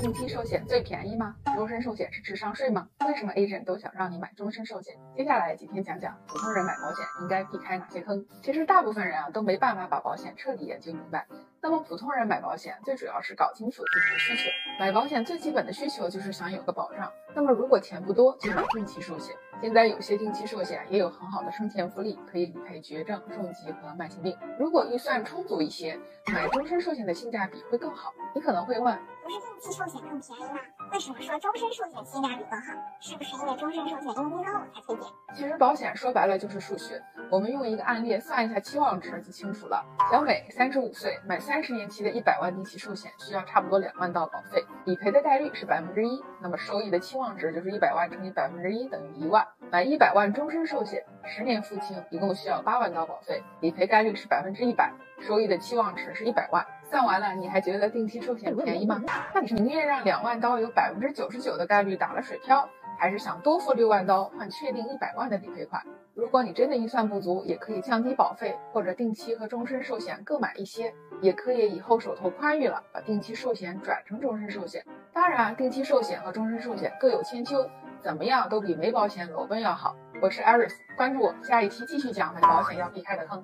定期寿险最便宜吗？终身寿险是智商税吗？为什么 agent 都想让你买终身寿险？接下来几天讲讲普通人买保险应该避开哪些坑。其实大部分人啊都没办法把保险彻底研究明白。那么普通人买保险最主要是搞清楚自己的需求。买保险最基本的需求就是想有个保障。那么如果钱不多，就买定期寿险。现在有些定期寿险也有很好的生前福利，可以理赔绝症、重疾和慢性病。如果预算充足一些，买终身寿险的性价比会更好。你可能会问，不是定期寿险更便宜吗？为什么说终身寿险性价比更好？是不是因为终身寿险佣金高才推荐？其实保险说白了就是数学，我们用一个案例算一下期望值就清楚了。小美三十五岁，买三十年期的一百万定期寿险，需要差不多两万刀保费，理赔的概率是百分之一，那么收益的期望值就是一百万乘以百分之一等于一万。买一百万终身寿险，十年付清，一共需要八万刀保费，理赔概率是百分之一百，收益的期望值是一百万。算完了，你还觉得定期寿险便宜吗？那你是宁愿让两万刀有百分之九十九的概率打了水漂，还是想多付六万刀换确定一百万的理赔款？如果你真的预算不足，也可以降低保费，或者定期和终身寿险各买一些，也可以以后手头宽裕了，把定期寿险转成终身寿险。当然，定期寿险和终身寿险各有千秋。怎么样都比没保险裸奔要好。我是 Iris，关注我，下一期继续讲买保险要避开的坑。